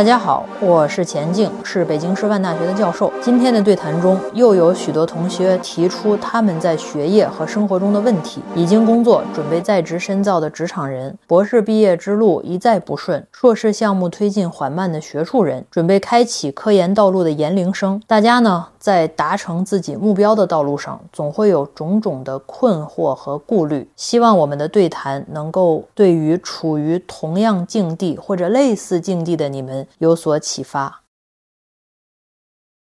大家好，我是钱静，是北京师范大学的教授。今天的对谈中，又有许多同学提出他们在学业和生活中的问题。已经工作、准备在职深造的职场人，博士毕业之路一再不顺，硕士项目推进缓慢的学术人，准备开启科研道路的研龄生，大家呢，在达成自己目标的道路上，总会有种种的困惑和顾虑。希望我们的对谈能够对于处于同样境地或者类似境地的你们。有所启发。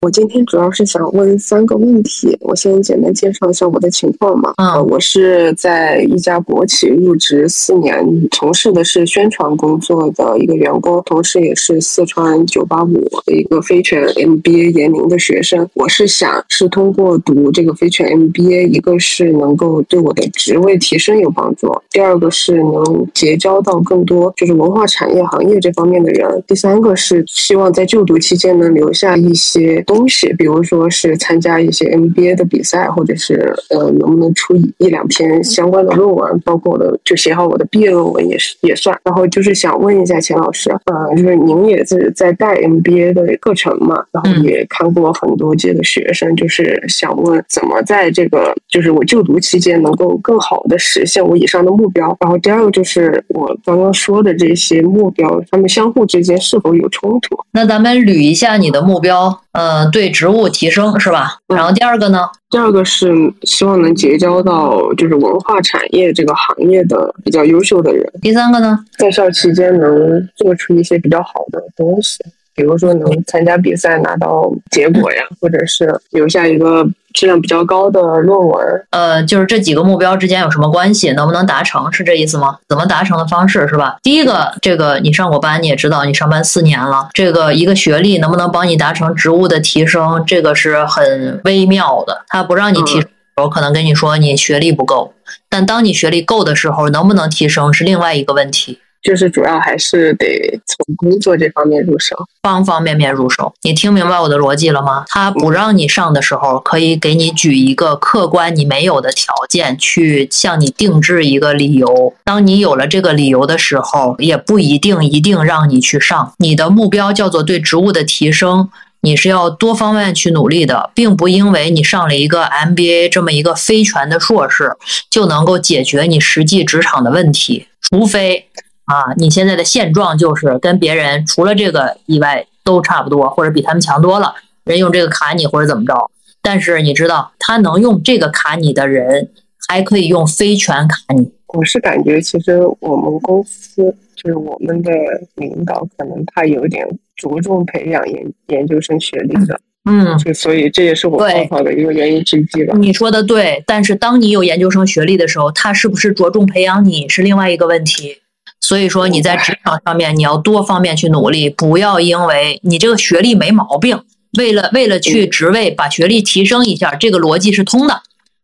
我今天主要是想问三个问题，我先简单介绍一下我的情况嘛。嗯，我是在一家国企入职四年，从事的是宣传工作的一个员工，同时也是四川九八五的一个非全 MBA 研龄的学生。我是想是通过读这个非全 MBA，一个是能够对我的职位提升有帮助，第二个是能结交到更多就是文化产业行业这方面的人，第三个是希望在就读期间能留下一些。东西，比如说是参加一些 MBA 的比赛，或者是呃，能不能出一两篇相关的论文，包括我的就写好我的毕业论文也是也算。然后就是想问一下钱老师，呃，就是您也是在带 MBA 的课程嘛，然后也看过很多届的学生，就是想问怎么在这个就是我就读期间能够更好的实现我以上的目标。然后第二个就是我刚刚说的这些目标，他们相互之间是否有冲突？那咱们捋一下你的目标。呃，对职务提升是吧？然后第二个呢？第二个是希望能结交到就是文化产业这个行业的比较优秀的人。第三个呢？在校期间能做出一些比较好的东西。比如说能参加比赛拿到结果呀，或者是留下一个质量比较高的论文。呃，就是这几个目标之间有什么关系？能不能达成？是这意思吗？怎么达成的方式是吧？第一个，这个你上过班，你也知道，你上班四年了，这个一个学历能不能帮你达成职务的提升？这个是很微妙的。他不让你提升，我可能跟你说你学历不够，但当你学历够的时候，能不能提升是另外一个问题。就是主要还是得从工作这方面入手，方方面面入手。你听明白我的逻辑了吗？他不让你上的时候，可以给你举一个客观你没有的条件，去向你定制一个理由。当你有了这个理由的时候，也不一定一定让你去上。你的目标叫做对职务的提升，你是要多方面去努力的，并不因为你上了一个 MBA 这么一个非全的硕士，就能够解决你实际职场的问题，除非。啊，你现在的现状就是跟别人除了这个以外都差不多，或者比他们强多了。人用这个卡你或者怎么着，但是你知道他能用这个卡你的人，还可以用非全卡你。我是感觉其实我们公司就是我们的领导可能他有点着重培养研研究生学历的，嗯，就所以这也是我报考的一个原因之一吧。你说的对，但是当你有研究生学历的时候，他是不是着重培养你是另外一个问题。所以说你在职场上面你要多方面去努力，不要因为你这个学历没毛病，为了为了去职位把学历提升一下，这个逻辑是通的。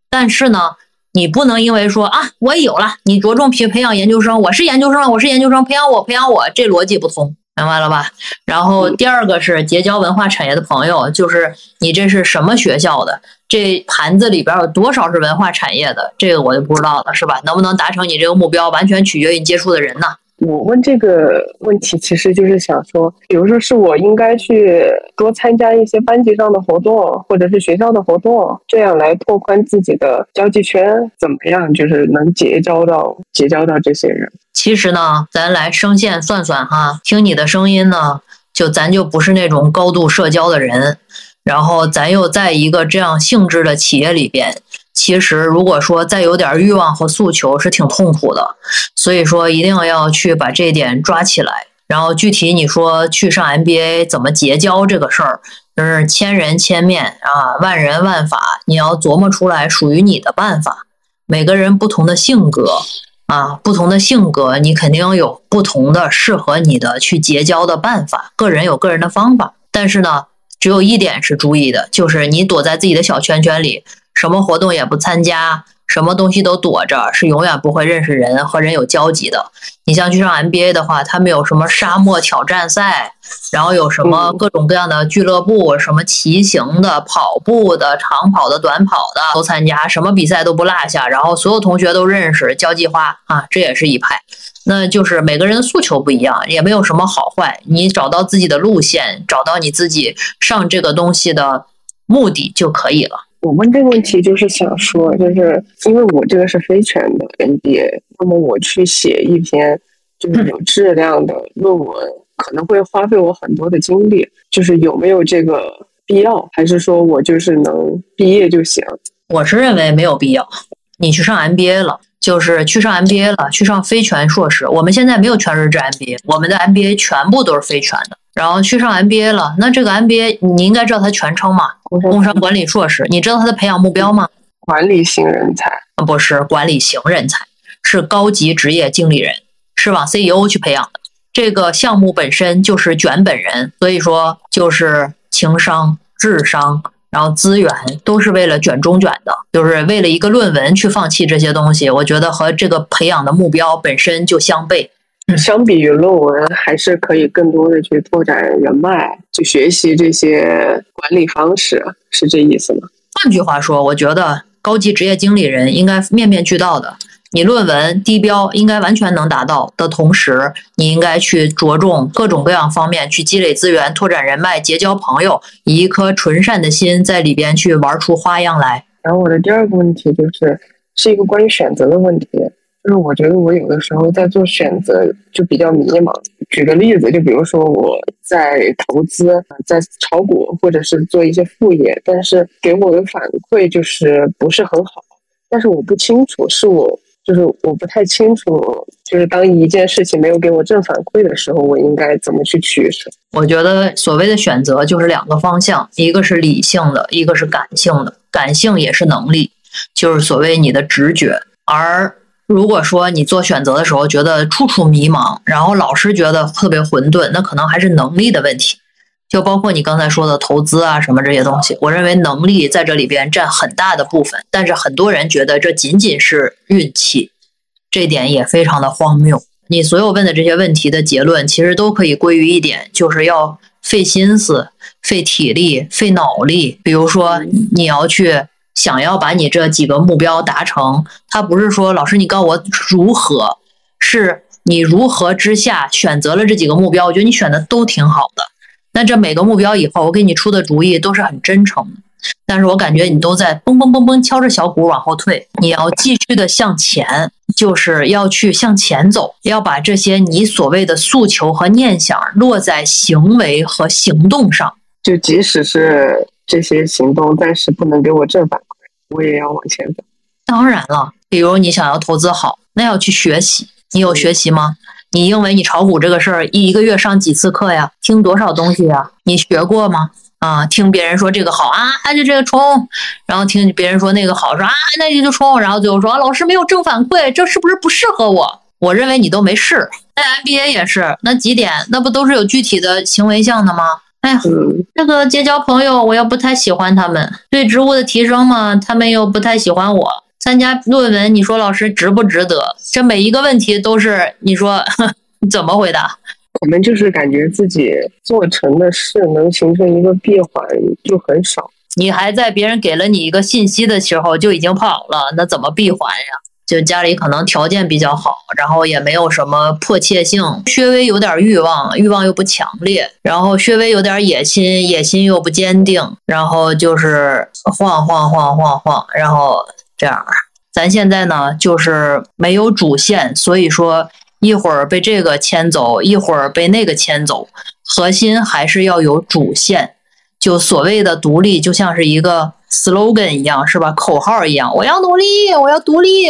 但是呢，你不能因为说啊我有了，你着重培培养研究生，我是研究生，我是研究生，培养我培养我，这逻辑不通，明白了吧？然后第二个是结交文化产业的朋友，就是你这是什么学校的？这盘子里边有多少是文化产业的？这个我就不知道了，是吧？能不能达成你这个目标，完全取决于你接触的人呢。我问这个问题，其实就是想说，比如说是我应该去多参加一些班级上的活动，或者是学校的活动，这样来拓宽自己的交际圈，怎么样？就是能结交到结交到这些人。其实呢，咱来声线算算哈，听你的声音呢，就咱就不是那种高度社交的人。然后咱又在一个这样性质的企业里边，其实如果说再有点欲望和诉求是挺痛苦的，所以说一定要去把这一点抓起来。然后具体你说去上 MBA 怎么结交这个事儿，就是千人千面啊，万人万法，你要琢磨出来属于你的办法。每个人不同的性格啊，不同的性格，你肯定有不同的适合你的去结交的办法。个人有个人的方法，但是呢。只有一点是注意的，就是你躲在自己的小圈圈里，什么活动也不参加，什么东西都躲着，是永远不会认识人和人有交集的。你像去上 MBA 的话，他们有什么沙漠挑战赛，然后有什么各种各样的俱乐部，什么骑行的、跑步的、长跑的、短跑的都参加，什么比赛都不落下，然后所有同学都认识，交际花啊，这也是一派。那就是每个人的诉求不一样，也没有什么好坏。你找到自己的路线，找到你自己上这个东西的目的就可以了。我问这个问题就是想说，就是因为我这个是非全的 MBA，那么我去写一篇就是有质量的论文，可能会花费我很多的精力。就是有没有这个必要，还是说我就是能毕业就行？我是认为没有必要。你去上 MBA 了。就是去上 MBA 了，去上非全硕士。我们现在没有全日制 MBA，我们的 MBA 全部都是非全的。然后去上 MBA 了，那这个 MBA 你应该知道它全称吗？工商管理硕士。你知道它的培养目标吗？管理型人才？不是管理型人才，是高级职业经理人，是往 CEO 去培养的。这个项目本身就是卷本人，所以说就是情商、智商。然后资源都是为了卷中卷的，就是为了一个论文去放弃这些东西。我觉得和这个培养的目标本身就相悖。相比于论文，还是可以更多的去拓展人脉，去学习这些管理方式，是这意思吗？换句话说，我觉得高级职业经理人应该面面俱到的。你论文低标应该完全能达到的同时，你应该去着重各种各样方面去积累资源、拓展人脉、结交朋友，以一颗纯善的心在里边去玩出花样来。然后我的第二个问题就是，是一个关于选择的问题，就是我觉得我有的时候在做选择就比较迷茫。举个例子，就比如说我在投资、在炒股或者是做一些副业，但是给我的反馈就是不是很好，但是我不清楚是我。就是我不太清楚，就是当一件事情没有给我正反馈的时候，我应该怎么去取舍？我觉得所谓的选择就是两个方向，一个是理性的，一个是感性的。感性也是能力，就是所谓你的直觉。而如果说你做选择的时候觉得处处迷茫，然后老是觉得特别混沌，那可能还是能力的问题。就包括你刚才说的投资啊什么这些东西，我认为能力在这里边占很大的部分，但是很多人觉得这仅仅是运气，这点也非常的荒谬。你所有问的这些问题的结论，其实都可以归于一点，就是要费心思、费体力、费脑力。比如说你要去想要把你这几个目标达成，他不是说老师你告诉我如何，是你如何之下选择了这几个目标，我觉得你选的都挺好的。那这每个目标以后，我给你出的主意都是很真诚的，但是我感觉你都在嘣嘣嘣嘣敲着小鼓往后退。你要继续的向前，就是要去向前走，要把这些你所谓的诉求和念想落在行为和行动上。就即使是这些行动暂时不能给我正反馈，我也要往前走。当然了，比如你想要投资好，那要去学习。你有学习吗？你因为你炒股这个事儿，一一个月上几次课呀？听多少东西呀？你学过吗？啊，听别人说这个好啊，就这个冲，然后听别人说那个好，说啊，那你就冲，然后最后说老师没有正反馈，这是不是不适合我？我认为你都没试。那 MBA 也是，那几点那不都是有具体的行为项的吗？哎呀，这个结交朋友，我又不太喜欢他们；对职务的提升嘛，他们又不太喜欢我。参加论文，你说老师值不值得？这每一个问题都是你说 怎么回答？我们就是感觉自己做成的事能形成一个闭环就很少。你还在别人给了你一个信息的时候就已经跑了，那怎么闭环呀？就家里可能条件比较好，然后也没有什么迫切性，稍微有点欲望，欲望又不强烈，然后稍微有点野心，野心又不坚定，然后就是晃晃晃晃晃，然后。这样，咱现在呢就是没有主线，所以说一会儿被这个牵走，一会儿被那个牵走，核心还是要有主线。就所谓的独立，就像是一个 slogan 一样，是吧？口号一样，我要努力，我要独立。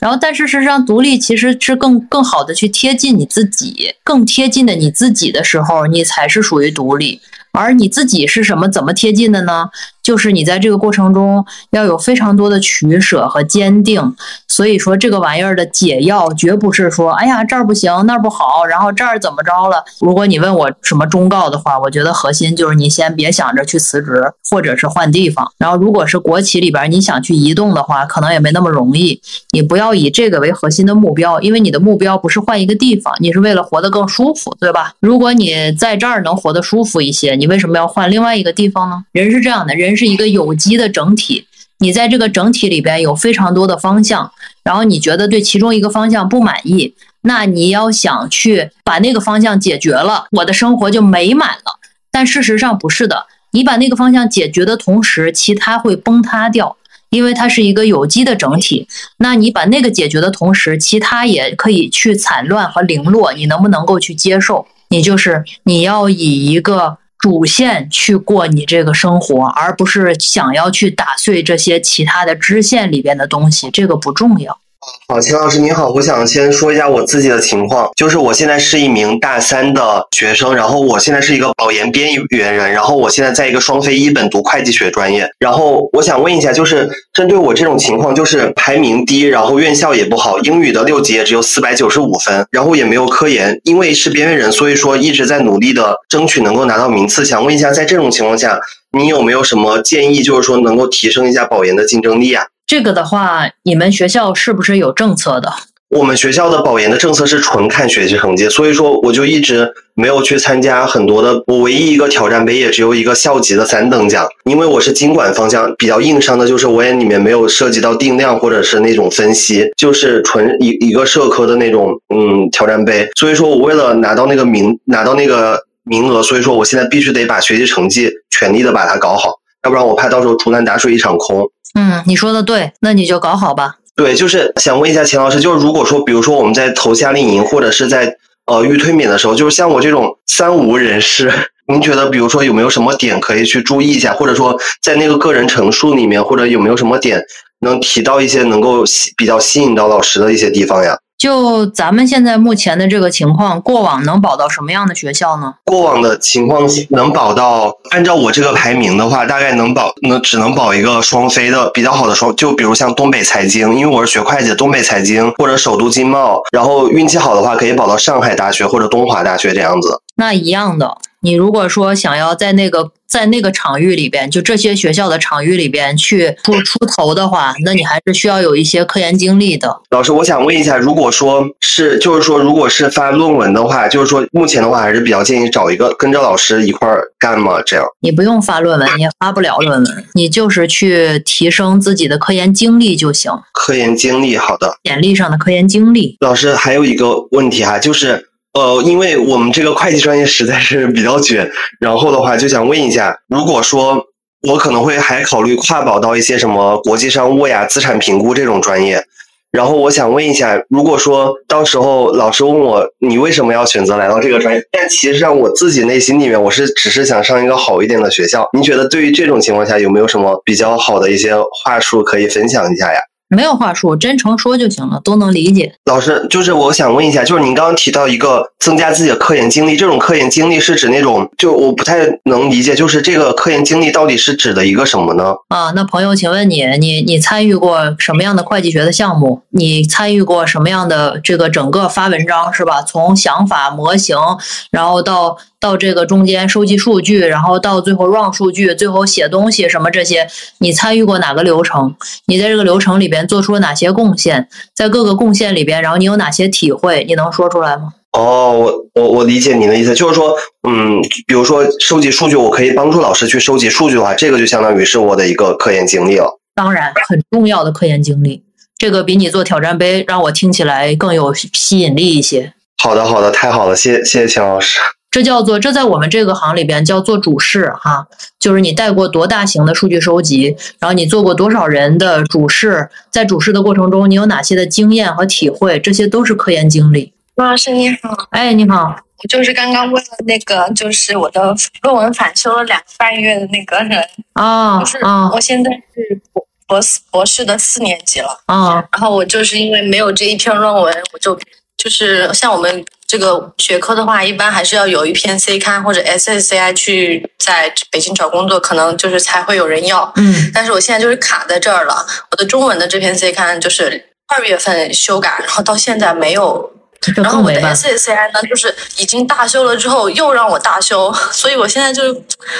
然后，但事实上，独立其实是更更好的去贴近你自己，更贴近的你自己的时候，你才是属于独立。而你自己是什么？怎么贴近的呢？就是你在这个过程中要有非常多的取舍和坚定。所以说，这个玩意儿的解药绝不是说，哎呀这儿不行那儿不好，然后这儿怎么着了。如果你问我什么忠告的话，我觉得核心就是你先别想着去辞职或者是换地方。然后，如果是国企里边你想去移动的话，可能也没那么容易。你不要以这个为核心的目标，因为你的目标不是换一个地方，你是为了活得更舒服，对吧？如果你在这儿能活得舒服一些。你为什么要换另外一个地方呢？人是这样的，人是一个有机的整体。你在这个整体里边有非常多的方向，然后你觉得对其中一个方向不满意，那你要想去把那个方向解决了，我的生活就美满了。但事实上不是的，你把那个方向解决的同时，其他会崩塌掉，因为它是一个有机的整体。那你把那个解决的同时，其他也可以去惨乱和零落，你能不能够去接受？你就是你要以一个。主线去过你这个生活，而不是想要去打碎这些其他的支线里边的东西，这个不重要。好，秦老师您好，我想先说一下我自己的情况，就是我现在是一名大三的学生，然后我现在是一个保研边缘人，然后我现在在一个双非一本读会计学专业，然后我想问一下，就是针对我这种情况，就是排名低，然后院校也不好，英语的六级也只有四百九十五分，然后也没有科研，因为是边缘人，所以说一直在努力的争取能够拿到名次。想问一下，在这种情况下，你有没有什么建议，就是说能够提升一下保研的竞争力啊？这个的话，你们学校是不是有政策的？我们学校的保研的政策是纯看学习成绩，所以说我就一直没有去参加很多的。我唯一一个挑战杯也只有一个校级的三等奖，因为我是经管方向，比较硬伤的就是我也里面没有涉及到定量或者是那种分析，就是纯一一个社科的那种嗯挑战杯。所以说我为了拿到那个名拿到那个名额，所以说我现在必须得把学习成绩全力的把它搞好，要不然我怕到时候竹篮打水一场空。嗯，你说的对，那你就搞好吧。对，就是想问一下秦老师，就是如果说，比如说我们在投夏令营或者是在呃预推免的时候，就是像我这种三无人士，您觉得比如说有没有什么点可以去注意一下，或者说在那个个人陈述里面，或者有没有什么点能提到一些能够吸比较吸引到老师的一些地方呀？就咱们现在目前的这个情况，过往能保到什么样的学校呢？过往的情况能保到，按照我这个排名的话，大概能保，能只能保一个双非的比较好的双，就比如像东北财经，因为我是学会计，东北财经或者首都经贸，然后运气好的话可以保到上海大学或者东华大学这样子。那一样的，你如果说想要在那个。在那个场域里边，就这些学校的场域里边去出出头的话，那你还是需要有一些科研经历的。老师，我想问一下，如果说是，就是说，如果是发论文的话，就是说，目前的话还是比较建议找一个跟着老师一块儿干嘛？这样？你不用发论文，你也发不了论文，你就是去提升自己的科研经历就行。科研经历，好的。简历上的科研经历。老师还有一个问题哈，就是。呃，因为我们这个会计专业实在是比较卷，然后的话就想问一下，如果说我可能会还考虑跨保到一些什么国际商务呀、资产评估这种专业，然后我想问一下，如果说到时候老师问我你为什么要选择来到这个专业，但其实上我自己内心里面我是只是想上一个好一点的学校，您觉得对于这种情况下有没有什么比较好的一些话术可以分享一下呀？没有话术，真诚说就行了，都能理解。老师，就是我想问一下，就是您刚刚提到一个增加自己的科研经历，这种科研经历是指那种，就我不太能理解，就是这个科研经历到底是指的一个什么呢？啊，那朋友，请问你，你你参与过什么样的会计学的项目？你参与过什么样的这个整个发文章是吧？从想法模型，然后到。到这个中间收集数据，然后到最后 run 数据，最后写东西什么这些，你参与过哪个流程？你在这个流程里边做出了哪些贡献？在各个贡献里边，然后你有哪些体会？你能说出来吗？哦，我我我理解你的意思，就是说，嗯，比如说收集数据，我可以帮助老师去收集数据的话，这个就相当于是我的一个科研经历了。当然，很重要的科研经历，这个比你做挑战杯让我听起来更有吸引力一些。好的，好的，太好了，谢谢谢谢秦老师。这叫做，这在我们这个行里边叫做主事哈，就是你带过多大型的数据收集，然后你做过多少人的主事，在主事的过程中，你有哪些的经验和体会，这些都是科研经历。陆老师你好，哎你好，我就是刚刚问了那个，就是我的论文返修了两个半月的那个人啊，就是我现在是博博士博士的四年级了啊，然后我就是因为没有这一篇论文，我就就是像我们。这个学科的话，一般还是要有一篇 C 刊或者 SSCI 去在北京找工作，可能就是才会有人要。嗯，但是我现在就是卡在这儿了。我的中文的这篇 C 刊就是二月份修改，然后到现在没有。然后我的 SSCI 呢，就是已经大修了之后又让我大修，所以我现在就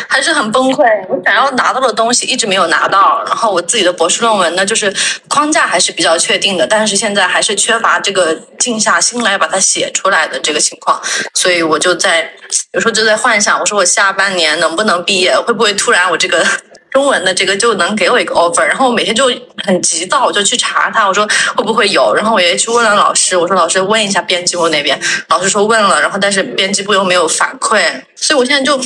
还是很崩溃。我想要拿到的东西一直没有拿到，然后我自己的博士论文呢，就是框架还是比较确定的，但是现在还是缺乏这个静下心来把它写出来的这个情况，所以我就在有时候就在幻想，我说我下半年能不能毕业？会不会突然我这个中文的这个就能给我一个 offer，然后我每天就很急躁，我就去查他，我说会不会有，然后我也去问了老师，我说老师问一下编辑部那边，老师说问了，然后但是编辑部又没有反馈，所以我现在就。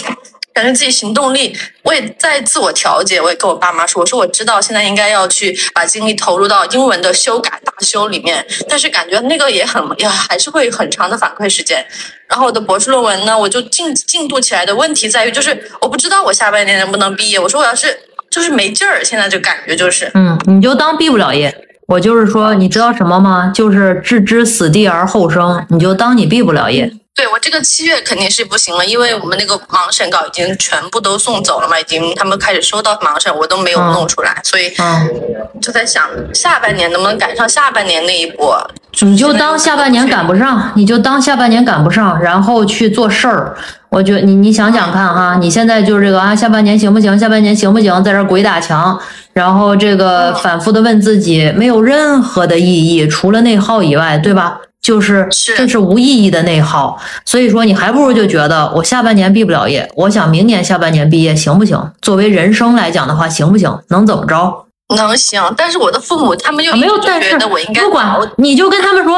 感觉自己行动力，我也在自我调节。我也跟我爸妈说，我说我知道现在应该要去把精力投入到英文的修改大修里面，但是感觉那个也很呀，还是会很长的反馈时间。然后我的博士论文呢，我就进进度起来的问题在于，就是我不知道我下半年能不能毕业。我说我要是就是没劲儿，现在就感觉就是，嗯，你就当毕不了业。我就是说，你知道什么吗？就是置之死地而后生，你就当你毕不了业。对我这个七月肯定是不行了，因为我们那个盲审稿已经全部都送走了嘛，已经他们开始收到盲审，我都没有弄出来，所以就在想下半年能不能赶上下半年那一波。你就当下半年赶不上，你就当下半年赶不上，然后去做事儿。我觉得你你想想看哈，你现在就是这个啊，下半年行不行？下半年行不行？在这鬼打墙，然后这个反复的问自己，没有任何的意义，除了内耗以外，对吧？就是这是无意义的内耗，所以说你还不如就觉得我下半年毕不了业，我想明年下半年毕业行不行？作为人生来讲的话，行不行？能怎么着？能行，但是我的父母他们又没有，但是不管，你就跟他们说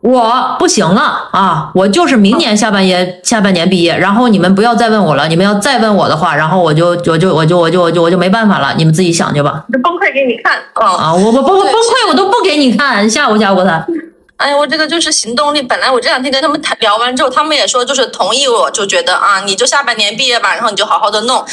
我不行了啊，我就是明年下半年下半年毕业，然后你们不要再问我了，你们要再问我的话，然后我就我就我就我就我就我就没办法了，你们自己想去吧。崩溃给你看啊！我我崩崩溃我都不给你看，吓唬吓唬他。哎，我这个就是行动力。本来我这两天跟他们谈聊完之后，他们也说就是同意，我就觉得啊，你就下半年毕业吧，然后你就好好的弄。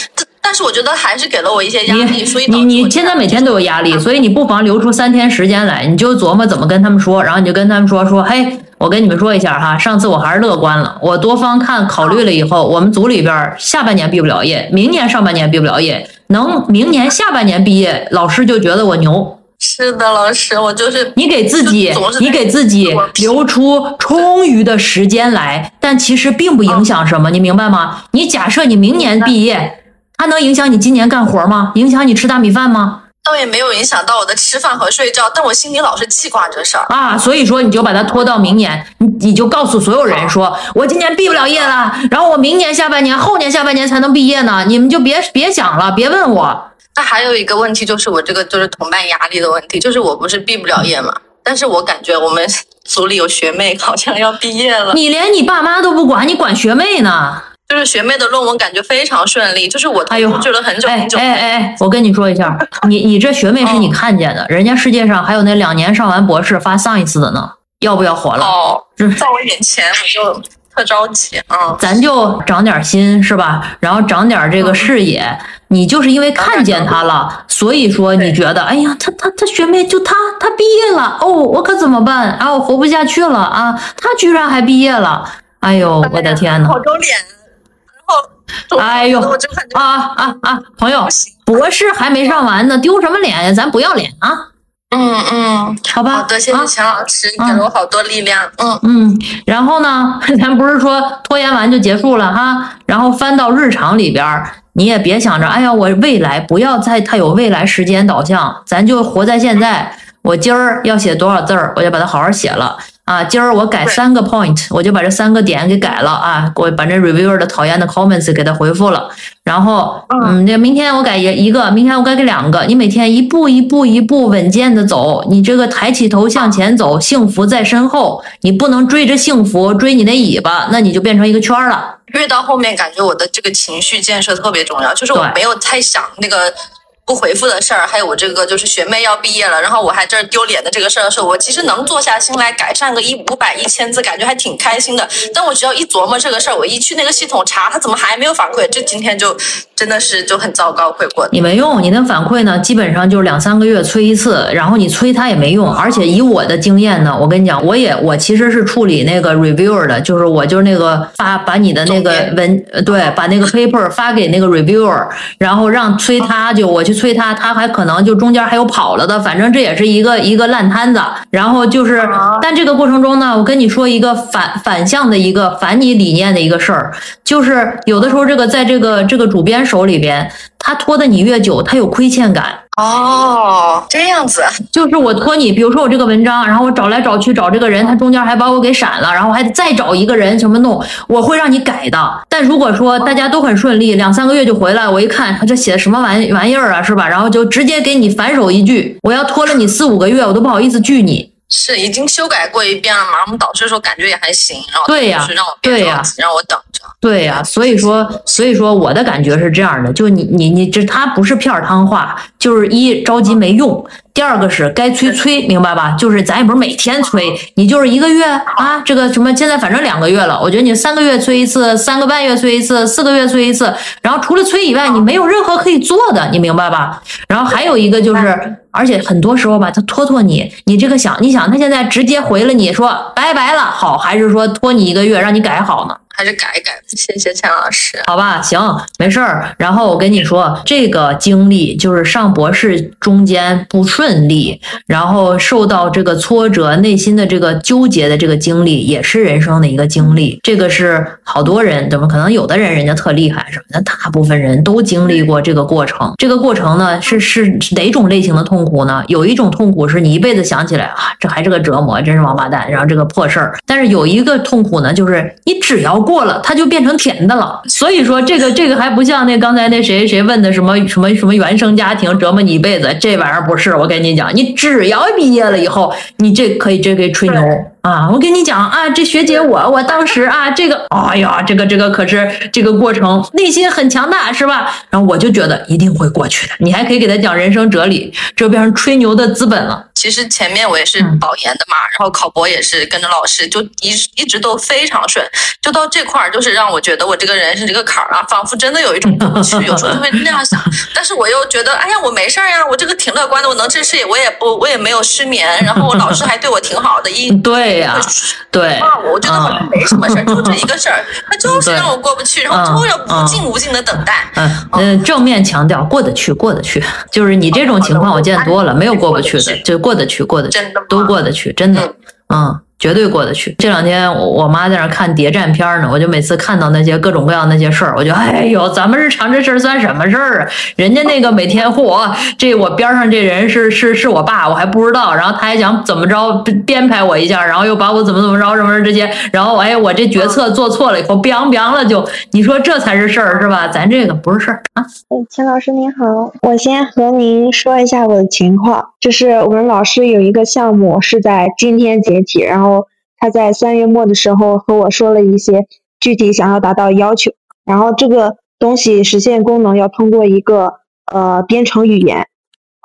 但是我觉得还是给了我一些压力，所以你你现在每天都有压力，所以你不妨留出三天时间来，你就琢磨怎么跟他们说，然后你就跟他们说说，嘿，我跟你们说一下哈，上次我还是乐观了，我多方看考虑了以后，我们组里边下半年毕不了业，明年上半年毕不了业，能明年下半年毕业，老师就觉得我牛。是的，老师，我就是你给自己，你给自己留出充裕的时间来，但其实并不影响什么，你明白吗？你假设你明年毕业，它能影响你今年干活吗？影响你吃大米饭吗？倒也没有影响到我的吃饭和睡觉，但我心里老是记挂这事儿啊。所以说，你就把它拖到明年，你你就告诉所有人说，我今年毕不了业了，然后我明年下半年、后年下半年才能毕业呢，你们就别别想了，别问我。那还有一个问题就是我这个就是同伴压力的问题，就是我不是毕不了业嘛，但是我感觉我们组里有学妹好像要毕业了，你连你爸妈都不管，你管学妹呢？就是学妹的论文感觉非常顺利，就是我哎呦，追了很久很久。哎哎哎，我跟你说一下，你你这学妹是你看见的，人家世界上还有那两年上完博士发上一次的呢，要不要活了？哦，在我眼前我就。特着急啊！咱就长点心是吧？然后长点这个视野。你就是因为看见他了，所以说你觉得，哎呀，他他他学妹就他他毕业了哦，我可怎么办啊？我活不下去了啊！他居然还毕业了，哎呦，我的天呐，好丢脸！然后，哎呦，啊啊啊！朋友，博士还没上完呢，丢什么脸呀？咱不要脸啊！嗯嗯，好吧，好的，谢谢钱老师，给了我好多力量。嗯嗯，然后呢，咱不是说拖延完就结束了哈，然后翻到日常里边，你也别想着，哎呀，我未来不要再太有未来时间导向，咱就活在现在。我今儿要写多少字儿，我就把它好好写了。啊，今儿我改三个 point，我就把这三个点给改了啊，我把这 reviewer 的讨厌的 comments 给他回复了，然后，嗯，那明天我改一一个，明天我改个两个，你每天一步一步一步稳健的走，你这个抬起头向前走，幸福在身后，你不能追着幸福追你的尾巴，那你就变成一个圈了。越到后面，感觉我的这个情绪建设特别重要，就是我没有太想那个。不回复的事儿，还有我这个就是学妹要毕业了，然后我还这儿丢脸的这个事儿的时候，我其实能坐下心来改善个一五百一千字，感觉还挺开心的。但我只要一琢磨这个事儿，我一去那个系统查，他怎么还没有反馈？这今天就真的是就很糟糕，会过。你没用，你那反馈呢，基本上就是两三个月催一次，然后你催他也没用。而且以我的经验呢，我跟你讲，我也我其实是处理那个 reviewer 的，就是我就是那个发把你的那个文对，把那个 paper 发给那个 reviewer，然后让催他就我去。催他，他还可能就中间还有跑了的，反正这也是一个一个烂摊子。然后就是，但这个过程中呢，我跟你说一个反反向的一个反你理念的一个事儿，就是有的时候这个在这个这个主编手里边。他拖的你越久，他有亏欠感。哦，这样子，就是我托你，比如说我这个文章，然后我找来找去找这个人，他中间还把我给闪了，然后还得再找一个人什么弄，我会让你改的。但如果说大家都很顺利，两三个月就回来，我一看他这写的什么玩玩意儿啊，是吧？然后就直接给你反手一句，我要拖了你四五个月，我都不好意思拒你。是已经修改过一遍了嘛？我们导师说感觉也还行，然后对呀，是让我对呀，让我等着。对呀，所以说，所以说我的感觉是这样的，就你你你这他不是片儿汤话，就是一着急没用。第二个是该催催，明白吧？就是咱也不是每天催，你就是一个月啊，这个什么现在反正两个月了，我觉得你三个月催一次，三个半月催一次，四个月催一次，然后除了催以外，你没有任何可以做的，你明白吧？然后还有一个就是，而且很多时候吧，他拖拖你，你这个想，你想他现在直接回了你说拜拜了，好，还是说拖你一个月让你改好呢？还是改一改，谢谢钱老师。好吧，行，没事儿。然后我跟你说，这个经历就是上博士中间不顺利，然后受到这个挫折，内心的这个纠结的这个经历，也是人生的一个经历。这个是好多人，怎么可能有的人人家特厉害什么的，大部分人都经历过这个过程。这个过程呢，是是哪种类型的痛苦呢？有一种痛苦是你一辈子想起来啊，这还是个折磨，真是王八蛋，然后这个破事儿。但是有一个痛苦呢，就是你只要。过了，它就变成甜的了。所以说，这个这个还不像那刚才那谁谁问的什么什么什么原生家庭折磨你一辈子，这玩意儿不是。我跟你讲，你只要毕业了以后，你这可以这可以吹牛啊！我跟你讲啊，这学姐我我当时啊，这个哎呀，这个这个可是这个过程，内心很强大，是吧？然后我就觉得一定会过去的。你还可以给他讲人生哲理，这变成吹牛的资本了。其实前面我也是保研的嘛，然后考博也是跟着老师，就一一直都非常顺，就到这块儿，就是让我觉得我这个人是这个坎儿啊，仿佛真的有一种过不去，有时候就会那样想。但是我又觉得，哎呀，我没事儿呀，我这个挺乐观的，我能治事业，我也不，我也没有失眠，然后我老师还对我挺好的，一对呀，对，骂我，我觉得好像没什么事儿，就这一个事儿，他就是让我过不去，然后就要无尽无尽的等待。嗯嗯，正面强调过得去，过得去，就是你这种情况我见多了，没有过不去的，就。过得去，过得去，都过得去，真的，嗯。绝对过得去。这两天我我妈在那看谍战片呢，我就每次看到那些各种各样那些事儿，我就哎呦，咱们日常这事儿算什么事儿啊？人家那个每天嚯，这我边上这人是是是我爸，我还不知道，然后他还想怎么着编排我一下，然后又把我怎么怎么着什么什么这些，然后哎我这决策做错了以后，biang biang 了就，你说这才是事儿是吧？咱这个不是事儿啊。哎，秦老师您好，我先和您说一下我的情况，就是我们老师有一个项目是在今天解体，然后。他在三月末的时候和我说了一些具体想要达到要求，然后这个东西实现功能要通过一个呃编程语言，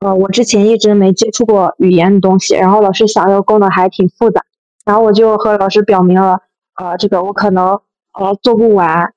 呃我之前一直没接触过语言的东西，然后老师想要功能还挺复杂，然后我就和老师表明了呃这个我可能呃做不完，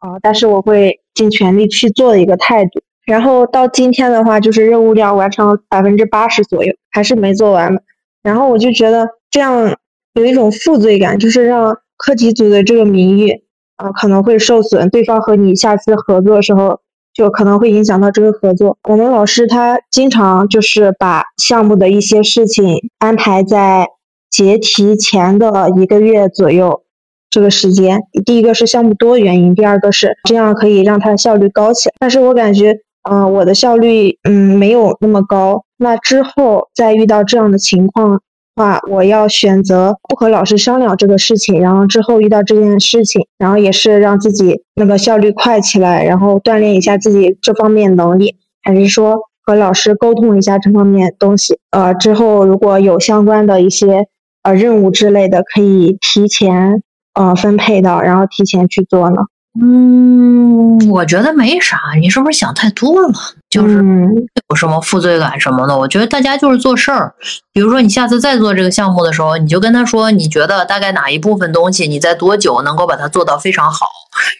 呃但是我会尽全力去做的一个态度，然后到今天的话就是任务量完成了百分之八十左右，还是没做完，然后我就觉得这样。有一种负罪感，就是让课题组的这个名誉啊可能会受损，对方和你下次合作的时候就可能会影响到这个合作。我们老师他经常就是把项目的一些事情安排在结题前的一个月左右这个时间。第一个是项目多原因，第二个是这样可以让他效率高起来。但是我感觉，嗯，我的效率嗯没有那么高。那之后再遇到这样的情况。话我要选择不和老师商量这个事情，然后之后遇到这件事情，然后也是让自己那个效率快起来，然后锻炼一下自己这方面能力，还是说和老师沟通一下这方面东西？呃，之后如果有相关的一些呃任务之类的，可以提前呃分配到，然后提前去做呢？嗯，我觉得没啥，你是不是想太多了？就是有什么负罪感什么的？我觉得大家就是做事儿。比如说，你下次再做这个项目的时候，你就跟他说，你觉得大概哪一部分东西，你在多久能够把它做到非常好，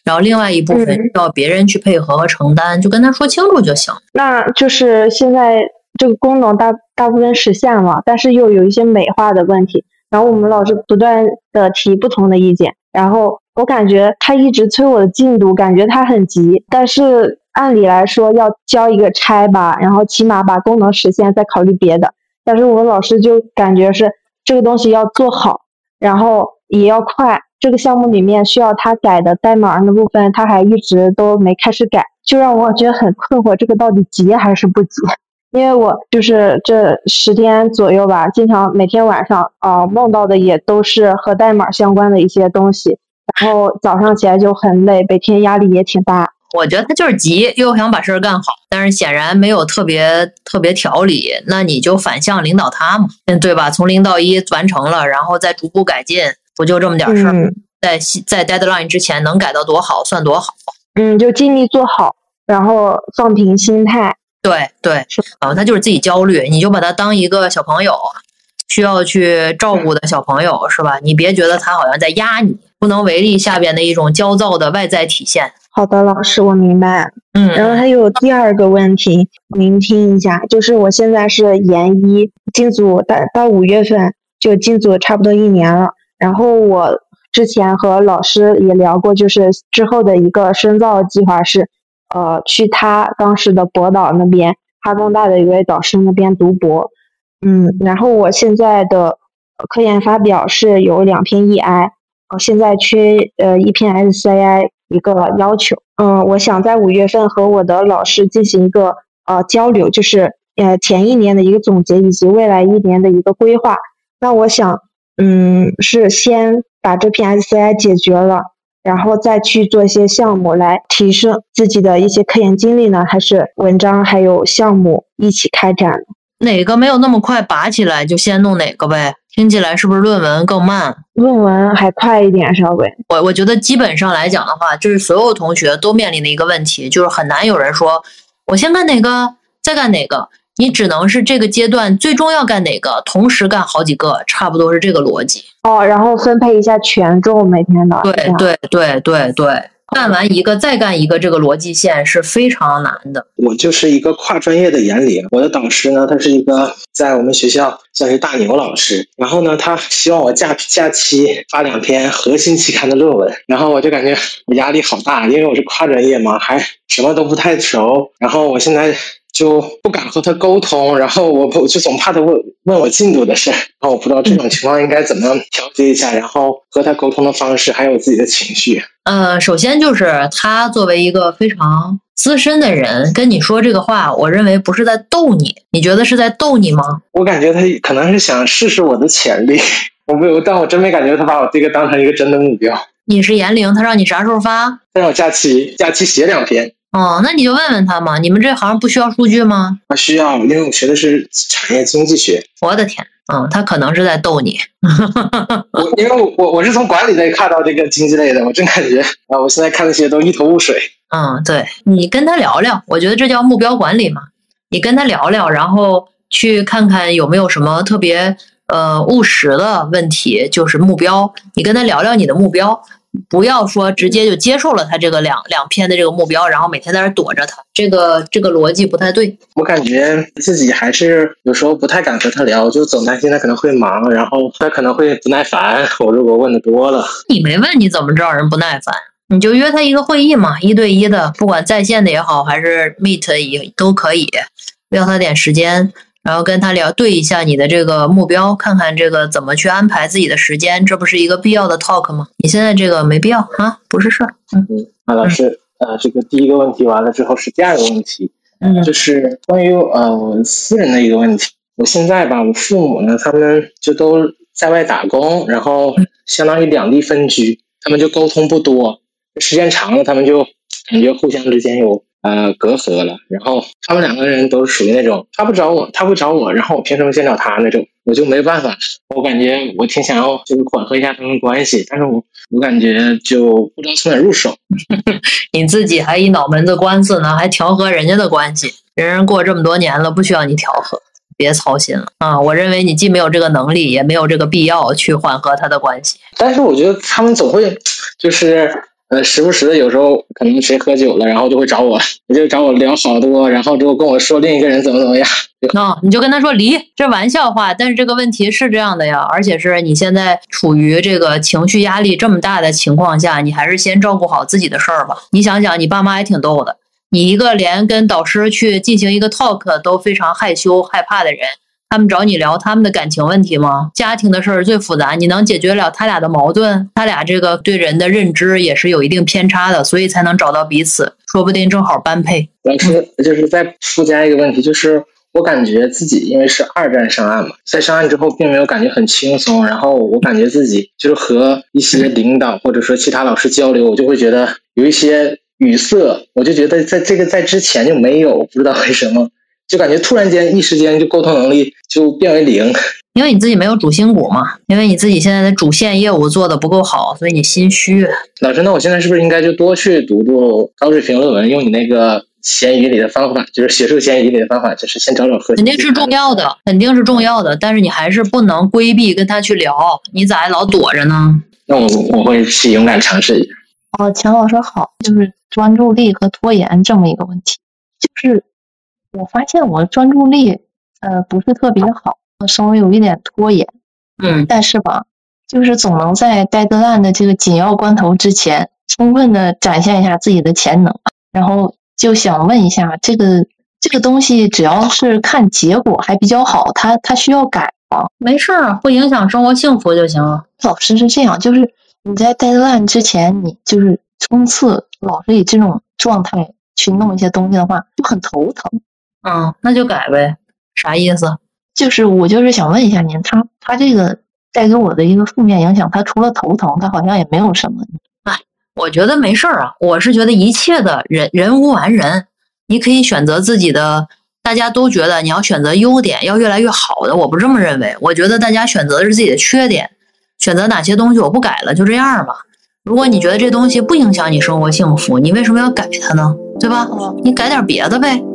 然后另外一部分需要别人去配合和承担，就跟他说清楚就行。那就是现在这个功能大大部分实现了，但是又有一些美化的问题。然后我们老师不断的提不同的意见，然后。我感觉他一直催我的进度，感觉他很急。但是按理来说要交一个差吧，然后起码把功能实现，再考虑别的。但是我们老师就感觉是这个东西要做好，然后也要快。这个项目里面需要他改的代码那部分，他还一直都没开始改。就让我觉得很困惑，这个到底急还是不急？因为我就是这十天左右吧，经常每天晚上啊梦到的也都是和代码相关的一些东西，然后早上起来就很累，每天压力也挺大。我觉得他就是急，又想把事儿干好，但是显然没有特别特别条理。那你就反向领导他嘛，嗯，对吧？从零到一完成了，然后再逐步改进，不就这么点事儿？在在 deadline 之前能改到多好算多好。嗯，就尽力做好，然后放平心态。对对，啊，他就是自己焦虑，你就把他当一个小朋友，需要去照顾的小朋友，是吧？你别觉得他好像在压你，无能为力下边的一种焦躁的外在体现。好的，老师，我明白。嗯，然后还有第二个问题，您听一下，就是我现在是研一进组，到到五月份就进组差不多一年了。然后我之前和老师也聊过，就是之后的一个深造计划是，呃，去他当时的博导那边，哈工大的一位导师那边读博。嗯，然后我现在的科研发表是有两篇 EI，我，现在缺呃一篇 SCI。一个要求，嗯，我想在五月份和我的老师进行一个呃交流，就是呃前一年的一个总结以及未来一年的一个规划。那我想，嗯，是先把这篇 SCI 解决了，然后再去做一些项目来提升自己的一些科研经历呢，还是文章还有项目一起开展？哪个没有那么快拔起来，就先弄哪个呗。听起来是不是论文更慢？论文还快一点，稍微。我我觉得基本上来讲的话，就是所有同学都面临的一个问题，就是很难有人说我先干哪个，再干哪个。你只能是这个阶段最终要干哪个，同时干好几个，差不多是这个逻辑。哦，然后分配一下权重，每天的。对对对对对。干完一个再干一个，这个逻辑线是非常难的。我就是一个跨专业的研领，我的导师呢，他是一个在我们学校算是大牛老师。然后呢，他希望我假假期发两篇核心期刊的论文，然后我就感觉我压力好大，因为我是跨专业嘛，还什么都不太熟。然后我现在。就不敢和他沟通，然后我我就总怕他问问我进度的事，然后我不知道这种情况应该怎么调节一下，然后和他沟通的方式，还有自己的情绪。呃，首先就是他作为一个非常资深的人跟你说这个话，我认为不是在逗你，你觉得是在逗你吗？我感觉他可能是想试试我的潜力，我没有，但我真没感觉他把我这个当成一个真的目标。你是严玲，他让你啥时候发？他让我假期假期写两篇。哦，那你就问问他嘛。你们这行不需要数据吗？啊，需要，因为我学的是产业经济学。我的天，嗯，他可能是在逗你。我因为我我我是从管理类看到这个经济类的，我真感觉啊，我现在看那些都一头雾水。嗯，对你跟他聊聊，我觉得这叫目标管理嘛。你跟他聊聊，然后去看看有没有什么特别呃务实的问题，就是目标。你跟他聊聊你的目标。不要说直接就接受了他这个两两篇的这个目标，然后每天在那躲着他，这个这个逻辑不太对。我感觉自己还是有时候不太敢和他聊，就总担心他可能会忙，然后他可能会不耐烦。我如果问的多了，你没问你怎么知道人不耐烦？你就约他一个会议嘛，一对一的，不管在线的也好，还是 Meet 也都可以，要他点时间。然后跟他聊对一下你的这个目标，看看这个怎么去安排自己的时间，这不是一个必要的 talk 吗？你现在这个没必要啊，不是事儿。嗯，马老师，呃，这个第一个问题完了之后是第二个问题，嗯，就是关于呃我私人的一个问题。我现在吧，我父母呢，他们就都在外打工，然后相当于两地分居，他们就沟通不多，时间长了，他们就感觉互相之间有。呃，隔阂了。然后他们两个人都是属于那种，他不找我，他不找我，然后我凭什么先找他那种？我就没办法。我感觉我挺想要，就是缓和一下他们关系，但是我我感觉就不知道从哪入手。你自己还一脑门子官司呢，还调和人家的关系？人人过这么多年了，不需要你调和，别操心了啊！我认为你既没有这个能力，也没有这个必要去缓和他的关系。但是我觉得他们总会就是。呃，时不时的，有时候可能谁喝酒了，然后就会找我，就找我聊好多，然后之后跟我说另一个人怎么怎么样。那你就跟他说离，这玩笑话。但是这个问题是这样的呀，而且是你现在处于这个情绪压力这么大的情况下，你还是先照顾好自己的事儿吧。你想想，你爸妈也挺逗的，你一个连跟导师去进行一个 talk 都非常害羞害怕的人，他们找你聊他们的感情问题吗？家庭的事儿最复杂，你能解决了他俩的矛盾？他俩这个对人的认知也是有一定偏差的，所以才能找到彼此，说不定正好般配。老师，就是再附加一个问题，就是我感觉自己因为是二战上岸嘛，在上岸之后并没有感觉很轻松，然后我感觉自己就是和一些领导或者说其他老师交流，我就会觉得有一些语塞，我就觉得在这个在之前就没有，不知道为什么。就感觉突然间一时间就沟通能力就变为零，因为你自己没有主心骨嘛，因为你自己现在的主线业务做的不够好，所以你心虚。老师，那我现在是不是应该就多去读读高水平论文，用你那个闲鱼里的方法，就是学术闲鱼里的方法，就是先找找核心。肯定是重要的，肯定是重要的，但是你还是不能规避跟他去聊，你咋还老躲着呢？那我我会去勇敢尝试一下。哦，钱老师好，就是专注力和拖延这么一个问题，就是。我发现我专注力，呃，不是特别好，稍微有一点拖延，嗯，但是吧，就是总能在 deadline 的这个紧要关头之前，充分的展现一下自己的潜能。然后就想问一下，这个这个东西只要是看结果还比较好，它它需要改吗？没事儿，不影响生活幸福就行了。老师是这样，就是你在 deadline 之前，你就是冲刺，老是以这种状态去弄一些东西的话，就很头疼。嗯，那就改呗，啥意思？就是我就是想问一下您，他他这个带给我的一个负面影响，他除了头疼，他好像也没有什么。哎，我觉得没事儿啊，我是觉得一切的人人无完人，你可以选择自己的，大家都觉得你要选择优点，要越来越好的，我不这么认为，我觉得大家选择的是自己的缺点，选择哪些东西我不改了，就这样吧。如果你觉得这东西不影响你生活幸福，你为什么要改它呢？对吧？你改点别的呗，啊。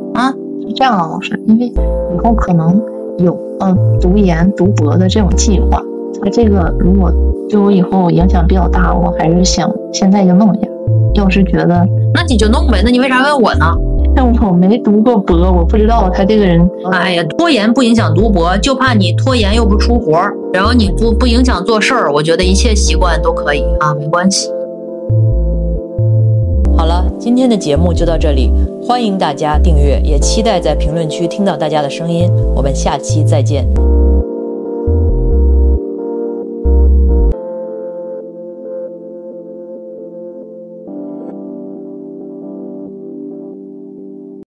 是这样的，老师，因为以后可能有嗯读研、读博的这种计划，他这个如果对我以后影响比较大，我还是想现在就弄一下。要是觉得，那你就弄呗，那你为啥问我呢？但我没读过博，我不知道他这个人。哎呀，拖延不影响读博，就怕你拖延又不出活儿，然后你不不影响做事儿。我觉得一切习惯都可以啊，没关系。今天的节目就到这里，欢迎大家订阅，也期待在评论区听到大家的声音。我们下期再见。